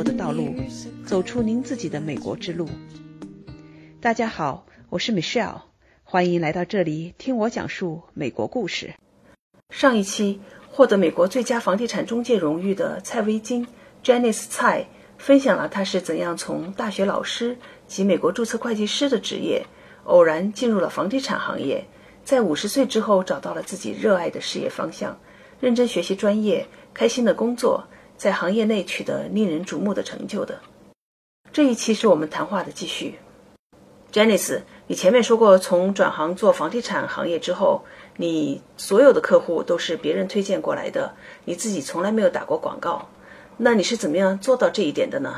国的道路，走出您自己的美国之路。大家好，我是 Michelle，欢迎来到这里听我讲述美国故事。上一期获得美国最佳房地产中介荣誉的蔡维金 （Janice 蔡）分享了他是怎样从大学老师及美国注册会计师的职业，偶然进入了房地产行业，在五十岁之后找到了自己热爱的事业方向，认真学习专业，开心的工作。在行业内取得令人瞩目的成就的。这一期是我们谈话的继续。Janice，你前面说过，从转行做房地产行业之后，你所有的客户都是别人推荐过来的，你自己从来没有打过广告。那你是怎么样做到这一点的呢？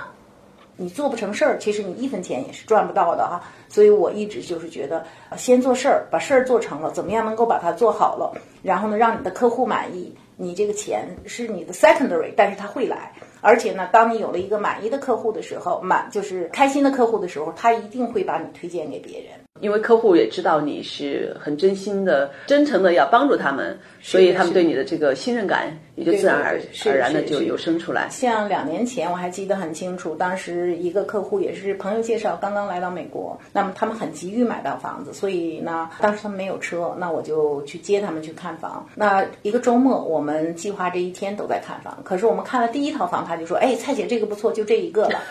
你做不成事儿，其实你一分钱也是赚不到的哈。所以我一直就是觉得，先做事儿，把事儿做成了，怎么样能够把它做好了，然后呢，让你的客户满意。你这个钱是你的 secondary，但是他会来，而且呢，当你有了一个满意的客户的时候，满就是开心的客户的时候，他一定会把你推荐给别人。因为客户也知道你是很真心的、真诚的要帮助他们，所以他们对你的这个信任感也就自然而而然的就有生出来。像两年前我还记得很清楚，当时一个客户也是朋友介绍，刚刚来到美国，那么他们很急于买到房子，所以呢，当时他们没有车，那我就去接他们去看房。那一个周末，我们计划这一天都在看房，可是我们看了第一套房，他就说：“哎，蔡姐这个不错，就这一个了。”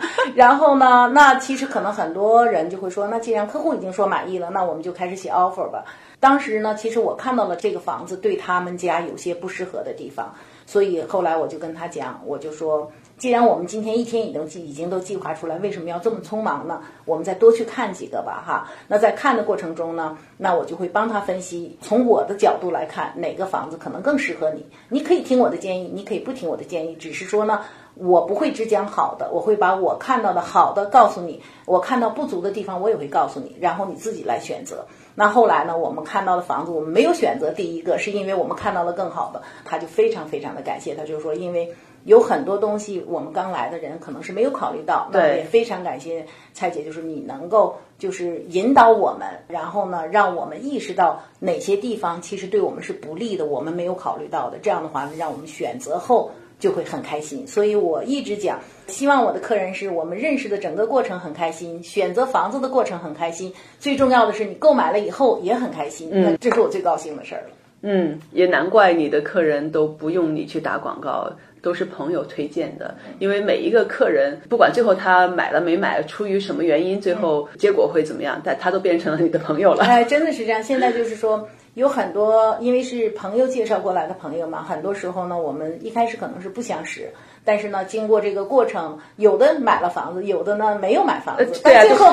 然后呢，那其实可能很多人就会说：“那既然客户已经说满意了，那我们就开始写 offer 吧。当时呢，其实我看到了这个房子对他们家有些不适合的地方，所以后来我就跟他讲，我就说，既然我们今天一天已经计已经都计划出来，为什么要这么匆忙呢？我们再多去看几个吧，哈。那在看的过程中呢，那我就会帮他分析，从我的角度来看，哪个房子可能更适合你。你可以听我的建议，你可以不听我的建议，只是说呢。我不会只讲好的，我会把我看到的好的告诉你，我看到不足的地方我也会告诉你，然后你自己来选择。那后来呢，我们看到的房子，我们没有选择第一个，是因为我们看到了更好的，他就非常非常的感谢他，就说，因为有很多东西我们刚来的人可能是没有考虑到，对，也非常感谢蔡姐，就是你能够就是引导我们，然后呢，让我们意识到哪些地方其实对我们是不利的，我们没有考虑到的，这样的话呢，让我们选择后。就会很开心，所以我一直讲，希望我的客人是我们认识的整个过程很开心，选择房子的过程很开心，最重要的是你购买了以后也很开心，嗯，这是我最高兴的事儿了。嗯，也难怪你的客人都不用你去打广告，都是朋友推荐的，因为每一个客人，不管最后他买了没买，出于什么原因，最后结果会怎么样，但他都变成了你的朋友了。哎，真的是这样，现在就是说。有很多，因为是朋友介绍过来的朋友嘛，很多时候呢，我们一开始可能是不相识，但是呢，经过这个过程，有的买了房子，有的呢没有买房子，但最后，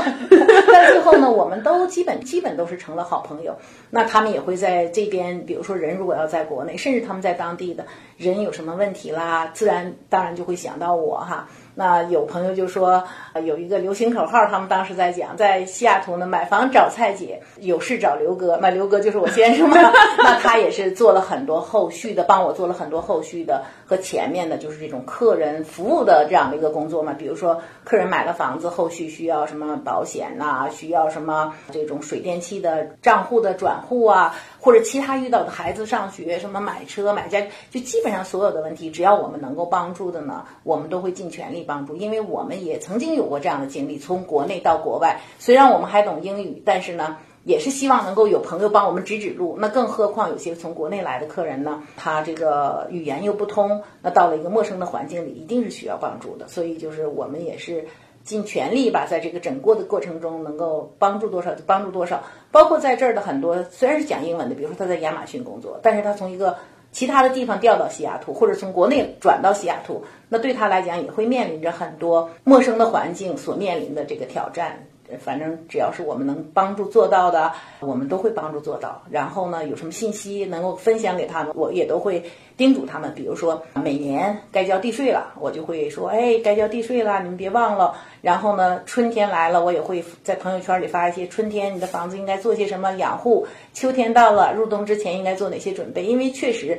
但最后呢，我们都基本基本都是成了好朋友。那他们也会在这边，比如说人如果要在国内，甚至他们在当地的人有什么问题啦，自然当然就会想到我哈。那有朋友就说，有一个流行口号，他们当时在讲，在西雅图呢买房找蔡姐，有事找刘哥，那刘哥就是我先生嘛。那他也是做了很多后续的，帮我做了很多后续的和前面的，就是这种客人服务的这样的一个工作嘛。比如说，客人买了房子，后续需要什么保险呐，需要什么这种水电气的账户的转户啊。或者其他遇到的孩子上学，什么买车买家，就基本上所有的问题，只要我们能够帮助的呢，我们都会尽全力帮助。因为我们也曾经有过这样的经历，从国内到国外，虽然我们还懂英语，但是呢，也是希望能够有朋友帮我们指指路。那更何况有些从国内来的客人呢，他这个语言又不通，那到了一个陌生的环境里，一定是需要帮助的。所以就是我们也是。尽全力吧，在这个整个的过程中，能够帮助多少就帮助多少。包括在这儿的很多，虽然是讲英文的，比如说他在亚马逊工作，但是他从一个其他的地方调到西雅图，或者从国内转到西雅图，那对他来讲也会面临着很多陌生的环境所面临的这个挑战。反正只要是我们能帮助做到的，我们都会帮助做到。然后呢，有什么信息能够分享给他们，我也都会叮嘱他们。比如说每年该交地税了，我就会说，哎，该交地税了，你们别忘了。然后呢，春天来了，我也会在朋友圈里发一些春天你的房子应该做些什么养护，秋天到了，入冬之前应该做哪些准备，因为确实。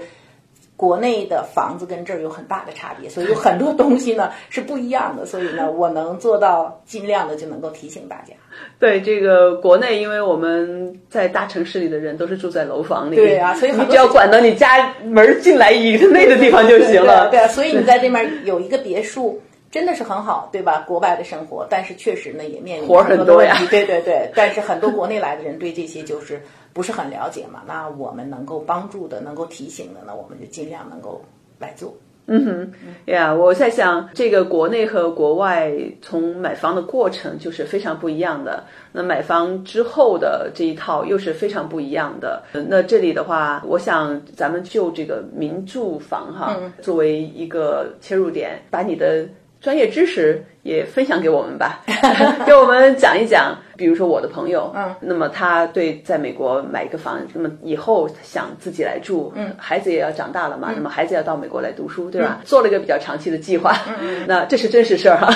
国内的房子跟这儿有很大的差别，所以有很多东西呢是不一样的。所以呢，我能做到尽量的就能够提醒大家。对这个国内，因为我们在大城市里的人都是住在楼房里，对啊，所以你只要管到你家门进来以内的地方就行了。对啊，所以你在这面 有一个别墅。真的是很好，对吧？国外的生活，但是确实呢也面临活很多呀对对对，但是很多国内来的人对这些就是不是很了解嘛。那我们能够帮助的、能够提醒的呢，我们就尽量能够来做。嗯哼，呀，我在想，这个国内和国外从买房的过程就是非常不一样的。那买房之后的这一套又是非常不一样的。呃那这里的话，我想咱们就这个民住房哈，作为一个切入点，把你的专业知识也分享给我们吧，给我们讲一讲。比如说我的朋友，嗯，那么他对在美国买一个房，那么以后想自己来住，嗯，孩子也要长大了嘛，那么孩子要到美国来读书，对吧？做了一个比较长期的计划，嗯，那这是真实事儿哈，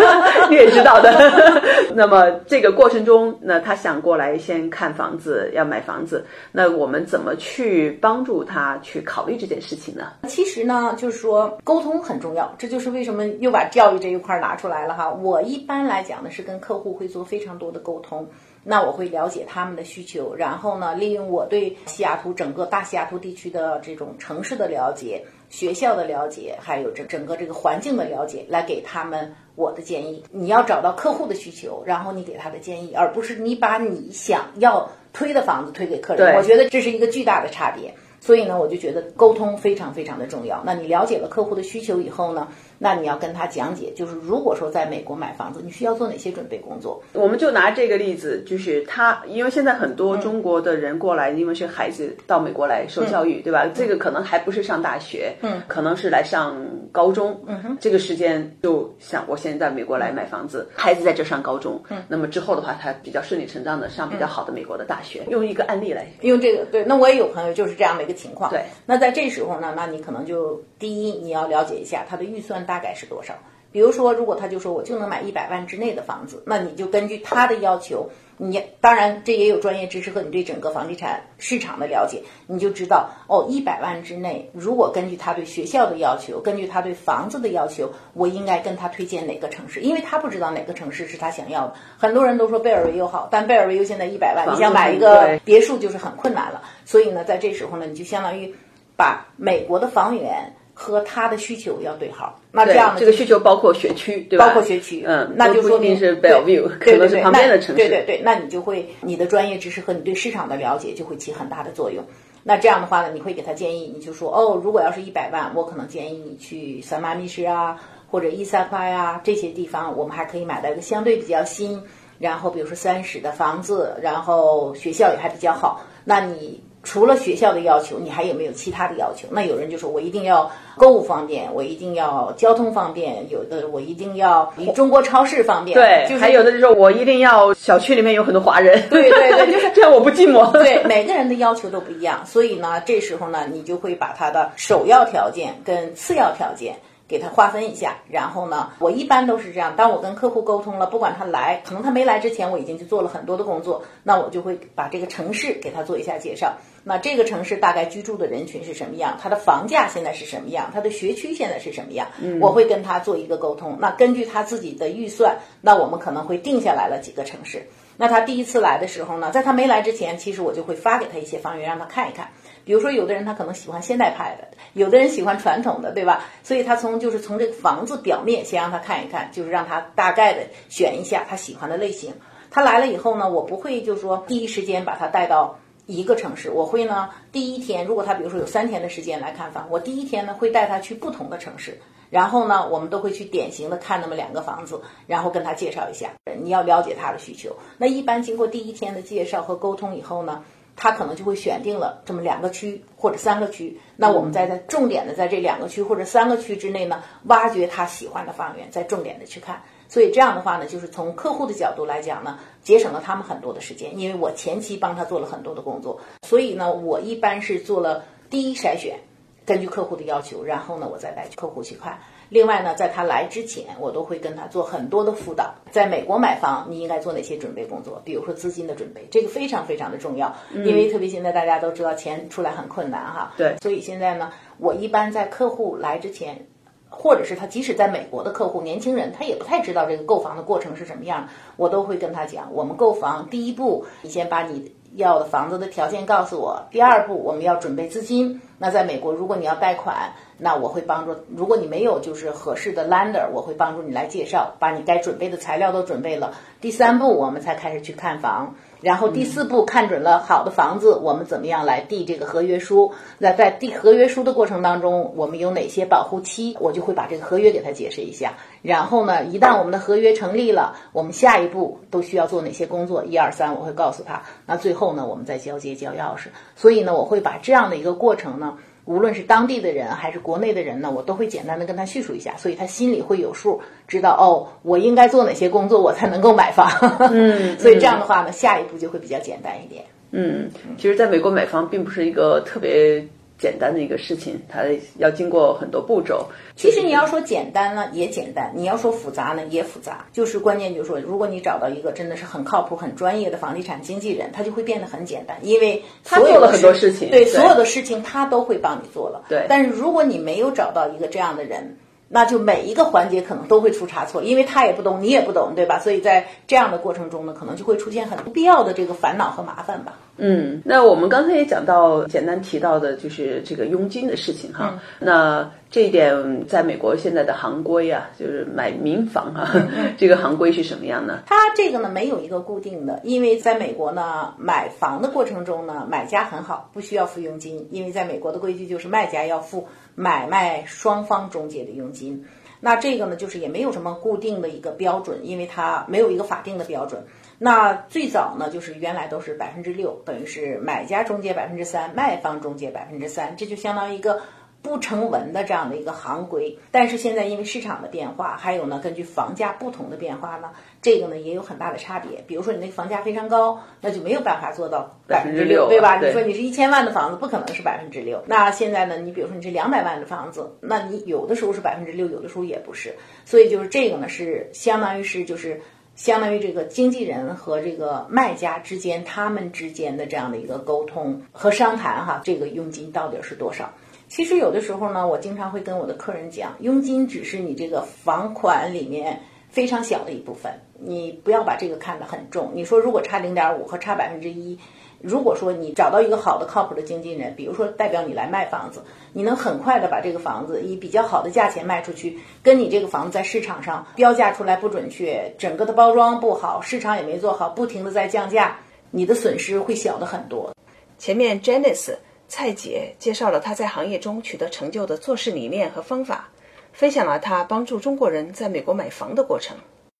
你也知道的。那么这个过程中，那他想过来先看房子，要买房子，那我们怎么去帮助他去考虑这件事情呢？其实呢，就是说沟通很重要，这就是为什么又把教育这一块儿拿出来了哈。我一般来讲呢，是跟客户会做非常多的沟通。那我会了解他们的需求，然后呢，利用我对西雅图整个大西雅图地区的这种城市的了解、学校的了解，还有整整个这个环境的了解，来给他们我的建议。你要找到客户的需求，然后你给他的建议，而不是你把你想要推的房子推给客人。我觉得这是一个巨大的差别。所以呢，我就觉得沟通非常非常的重要。那你了解了客户的需求以后呢，那你要跟他讲解，就是如果说在美国买房子，你需要做哪些准备工作？我们就拿这个例子，就是他，因为现在很多中国的人过来，因为是孩子到美国来受教育，对吧？这个可能还不是上大学，嗯，可能是来上高中，嗯哼，这个时间就想我现在在美国来买房子，孩子在这上高中，嗯，那么之后的话，他比较顺理成章的上比较好的美国的大学。用一个案例来，用这个对，那我也有朋友就是这样的一个情况。对，那在这时候呢，那你可能就第一你要了解一下他的预算大概是多少。比如说，如果他就说我就能买一百万之内的房子，那你就根据他的要求，你当然这也有专业知识和你对整个房地产市场的了解，你就知道哦，一百万之内，如果根据他对学校的要求，根据他对房子的要求，我应该跟他推荐哪个城市，因为他不知道哪个城市是他想要的。很多人都说贝尔维尤好，但贝尔维尤现在一百万，你想买一个别墅就是很困难了。所以呢，在这时候呢，你就相当于把美国的房源和他的需求要对号。那这样的，这个需求包括学区，对吧？包括学区，嗯，那就说明不一定是对 Bellevue，可能是旁边的城市，那对对对，那你就会你的专业知识和你对市场的了解就会起很大的作用。那这样的话呢，你会给他建议，你就说哦，如果要是一百万，我可能建议你去三马密市啊，或者伊萨夸呀这些地方，我们还可以买到一个相对比较新，然后比如说三室的房子，然后学校也还比较好。那你除了学校的要求，你还有没有其他的要求？那有人就说我一定要购物方便，我一定要交通方便，有的我一定要离中国超市方便，对，就是还有的就是说我一定要小区里面有很多华人，对对对就是 这样我不寂寞。对，每个人的要求都不一样，所以呢，这时候呢，你就会把他的首要条件跟次要条件给他划分一下。然后呢，我一般都是这样，当我跟客户沟通了，不管他来，可能他没来之前，我已经去做了很多的工作，那我就会把这个城市给他做一下介绍。那这个城市大概居住的人群是什么样？它的房价现在是什么样？它的学区现在是什么样？我会跟他做一个沟通。那根据他自己的预算，那我们可能会定下来了几个城市。那他第一次来的时候呢，在他没来之前，其实我就会发给他一些房源让他看一看。比如说，有的人他可能喜欢现代派的，有的人喜欢传统的，对吧？所以他从就是从这个房子表面先让他看一看，就是让他大概的选一下他喜欢的类型。他来了以后呢，我不会就是说第一时间把他带到一个城市，我会呢第一天，如果他比如说有三天的时间来看房，我第一天呢会带他去不同的城市，然后呢我们都会去典型的看那么两个房子，然后跟他介绍一下，你要了解他的需求。那一般经过第一天的介绍和沟通以后呢，他可能就会选定了这么两个区或者三个区，那我们再在重点的在这两个区或者三个区之内呢，挖掘他喜欢的房源，再重点的去看。所以这样的话呢，就是从客户的角度来讲呢，节省了他们很多的时间，因为我前期帮他做了很多的工作，所以呢，我一般是做了第一筛选，根据客户的要求，然后呢，我再带客户去看。另外呢，在他来之前，我都会跟他做很多的辅导。在美国买房，你应该做哪些准备工作？比如说资金的准备，这个非常非常的重要，因为特别现在大家都知道钱出来很困难哈。对所以现在呢，我一般在客户来之前，或者是他即使在美国的客户，年轻人他也不太知道这个购房的过程是什么样，我都会跟他讲，我们购房第一步，你先把你要的房子的条件告诉我。第二步，我们要准备资金。那在美国，如果你要贷款，那我会帮助；如果你没有就是合适的 lender，我会帮助你来介绍，把你该准备的材料都准备了。第三步，我们才开始去看房。然后第四步看准了好的房子，我们怎么样来递这个合约书？那在递合约书的过程当中，我们有哪些保护期？我就会把这个合约给他解释一下。然后呢，一旦我们的合约成立了，我们下一步都需要做哪些工作？一二三，我会告诉他。那最后呢，我们再交接交钥匙。所以呢，我会把这样的一个过程呢。无论是当地的人还是国内的人呢，我都会简单的跟他叙述一下，所以他心里会有数，知道哦，我应该做哪些工作，我才能够买房。嗯，所以这样的话呢，下一步就会比较简单一点。嗯，其实在美国买房并不是一个特别。简单的一个事情，它要经过很多步骤。其实你要说简单呢，也简单；你要说复杂呢，也复杂。就是关键就是说，如果你找到一个真的是很靠谱、很专业的房地产经纪人，他就会变得很简单，因为他做了很多事情，对所有的事情他都会帮你做了。对，但是如果你没有找到一个这样的人。那就每一个环节可能都会出差错，因为他也不懂，你也不懂，对吧？所以在这样的过程中呢，可能就会出现很不必要的这个烦恼和麻烦吧。嗯，那我们刚才也讲到，简单提到的就是这个佣金的事情哈。那这一点在美国现在的行规啊，就是买民房哈，这个行规是什么样呢？它这个呢没有一个固定的，因为在美国呢买房的过程中呢，买家很好，不需要付佣金，因为在美国的规矩就是卖家要付。买卖双方中介的佣金，那这个呢，就是也没有什么固定的一个标准，因为它没有一个法定的标准。那最早呢，就是原来都是百分之六，等于是买家中介百分之三，卖方中介百分之三，这就相当于一个。不成文的这样的一个行规，但是现在因为市场的变化，还有呢，根据房价不同的变化呢，这个呢也有很大的差别。比如说你那个房价非常高，那就没有办法做到百分之六，对吧？你说你是一千万的房子，不可能是百分之六。那现在呢，你比如说你是两百万的房子，那你有的时候是百分之六，有的时候也不是。所以就是这个呢，是相当于是就是相当于这个经纪人和这个卖家之间他们之间的这样的一个沟通和商谈哈，这个佣金到底是多少？其实有的时候呢，我经常会跟我的客人讲，佣金只是你这个房款里面非常小的一部分，你不要把这个看得很重。你说如果差零点五和差百分之一，如果说你找到一个好的靠谱的经纪人，比如说代表你来卖房子，你能很快的把这个房子以比较好的价钱卖出去，跟你这个房子在市场上标价出来不准确，整个的包装不好，市场也没做好，不停的在降价，你的损失会小的很多。前面 Janice。蔡姐介绍了她在行业中取得成就的做事理念和方法，分享了她帮助中国人在美国买房的过程。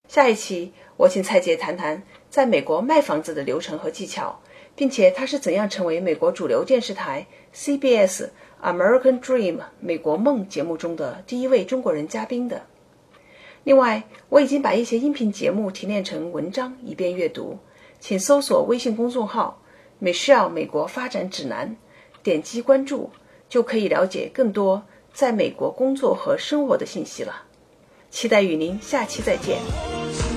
下一期我请蔡姐谈谈在美国卖房子的流程和技巧，并且她是怎样成为美国主流电视台 CBS American Dream 美国梦节目中的第一位中国人嘉宾的。另外，我已经把一些音频节目提炼成文章以便阅读，请搜索微信公众号 Michelle 美国发展指南。点击关注，就可以了解更多在美国工作和生活的信息了。期待与您下期再见。